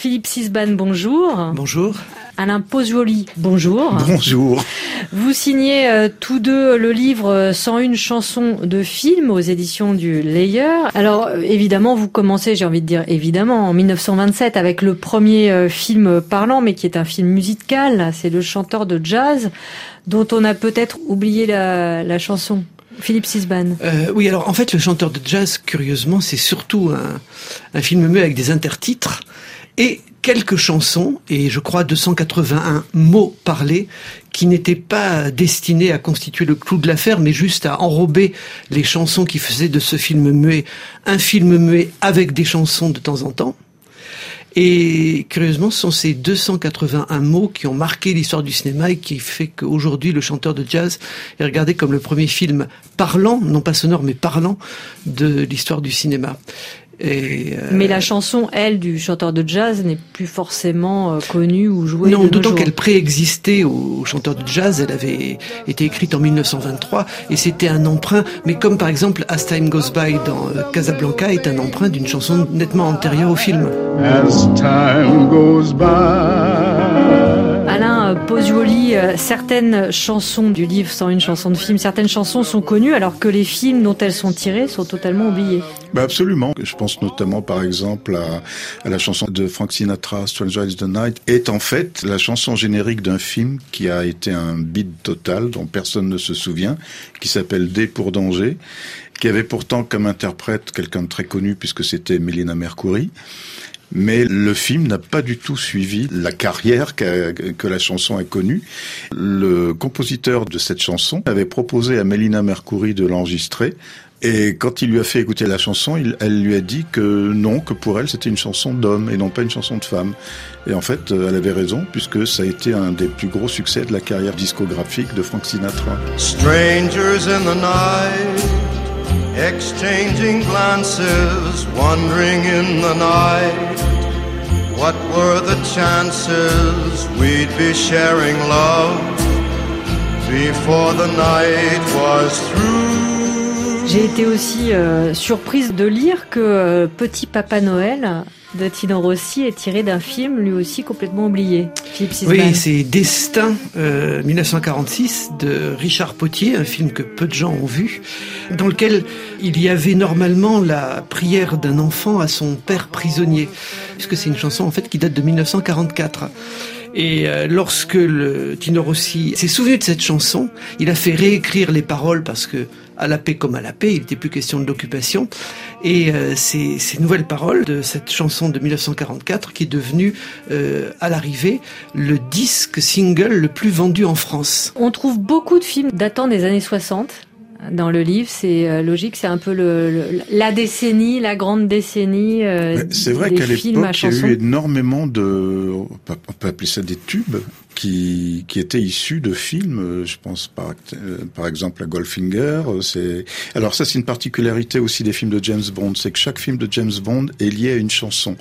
Philippe Sisban, bonjour. Bonjour. Alain Posioli, bonjour. Bonjour. Vous signez euh, tous deux le livre 101 chansons de film aux éditions du Layer. Alors euh, évidemment, vous commencez, j'ai envie de dire évidemment, en 1927 avec le premier euh, film parlant, mais qui est un film musical. C'est Le chanteur de jazz, dont on a peut-être oublié la, la chanson. Philippe Sisban. Euh, oui, alors en fait, le chanteur de jazz, curieusement, c'est surtout un, un film muet avec des intertitres et quelques chansons, et je crois 281 mots parlés, qui n'étaient pas destinés à constituer le clou de l'affaire, mais juste à enrober les chansons qui faisaient de ce film muet un film muet avec des chansons de temps en temps. Et curieusement, ce sont ces 281 mots qui ont marqué l'histoire du cinéma et qui fait qu'aujourd'hui, le chanteur de jazz est regardé comme le premier film parlant, non pas sonore, mais parlant de l'histoire du cinéma. Et euh... Mais la chanson, elle, du chanteur de jazz n'est plus forcément euh, connue ou jouée. Non, d'autant qu'elle préexistait au chanteur de jazz. Elle avait été écrite en 1923 et c'était un emprunt. Mais comme par exemple As Time Goes By dans euh, Casablanca est un emprunt d'une chanson nettement antérieure au film. As time goes by. Alain Posioli, euh, certaines chansons du livre sans une chanson de film, certaines chansons sont connues alors que les films dont elles sont tirées sont totalement oubliés. Bah absolument. Je pense notamment par exemple à, à, la chanson de Frank Sinatra, Stranger is the Night, est en fait la chanson générique d'un film qui a été un bide total dont personne ne se souvient, qui s'appelle D pour danger qui avait pourtant comme interprète quelqu'un de très connu puisque c'était Melina Mercouri. Mais le film n'a pas du tout suivi la carrière que, la chanson a connue. Le compositeur de cette chanson avait proposé à Melina Mercouri de l'enregistrer. Et quand il lui a fait écouter la chanson, elle lui a dit que non, que pour elle c'était une chanson d'homme et non pas une chanson de femme. Et en fait, elle avait raison puisque ça a été un des plus gros succès de la carrière discographique de Frank Sinatra. Exchanging glances, wandering in the night. What were the chances we'd be sharing love before the night was through? J'ai été aussi euh, surprise de lire que euh, Petit Papa Noël de Tino Rossi est tiré d'un film lui aussi complètement oublié. Oui, c'est Destin euh, 1946 de Richard Potier, un film que peu de gens ont vu, dans lequel il y avait normalement la prière d'un enfant à son père prisonnier, puisque c'est une chanson en fait qui date de 1944. Et euh, lorsque le Tino Rossi s'est souvenu de cette chanson, il a fait réécrire les paroles parce que à la paix comme à la paix, il n'était plus question de l'occupation. Et euh, ces, nouvelles paroles de cette chanson de 1944 qui est devenue euh, à l'arrivée le disque single le plus vendu en France. On trouve beaucoup de films datant des années 60 dans le livre, c'est logique, c'est un peu le, le, la décennie, la grande décennie. Euh, c'est vrai qu'à l'époque, il y a eu énormément de, on peut appeler ça des tubes, qui, qui étaient issus de films. Je pense par, par exemple à Goldfinger. C'est alors ça, c'est une particularité aussi des films de James Bond, c'est que chaque film de James Bond est lié à une chanson.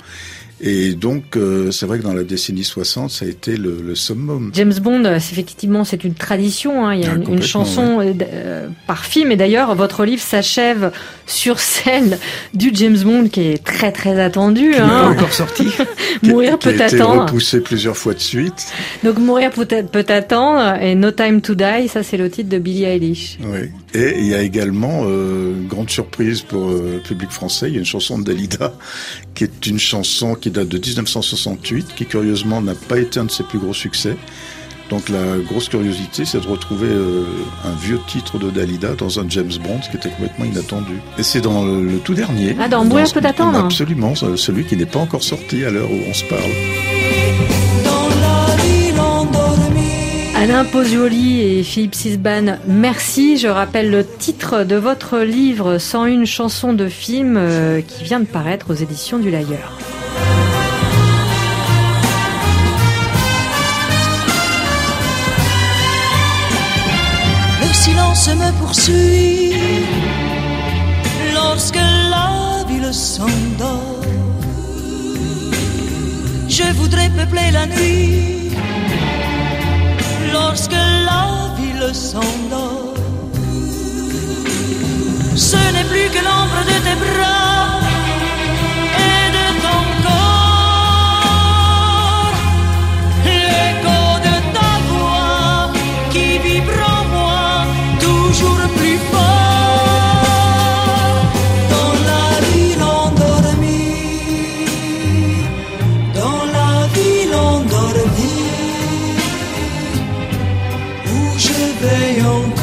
Et donc, euh, c'est vrai que dans la décennie 60, ça a été le, le summum. James Bond, effectivement, c'est une tradition. Hein. Il y a ah, une, une, chanson ouais. euh, par film. Et d'ailleurs, votre livre s'achève sur celle du James Bond qui est très très attendu. Qui hein. encore sorti. Mourir peut attendre. Qui a été repoussé plusieurs fois de suite. Donc, Mourir peut, peut attendre. Et No Time to Die, ça c'est le titre de Billie Eilish. Oui. Et il y a également, euh, grande surprise pour euh, le public français, il y a une chanson de Dalida qui est une chanson qui date de 1968, qui curieusement n'a pas été un de ses plus gros succès. Donc la grosse curiosité, c'est de retrouver euh, un vieux titre de Dalida dans un James Bond, ce qui était complètement inattendu. Et c'est dans le, le, tout dernier. Ah, dans Mourir peut attendre Absolument, celui qui n'est pas encore sorti à l'heure où on se parle. Alain Posioli et Philippe Sisban, merci. Je rappelle le titre de votre livre 101 chansons de film euh, qui vient de paraître aux éditions du Layer. Le silence me poursuit lorsque la ville s'endort. Je voudrais peupler la nuit lorsque la ville s'endort. 没有。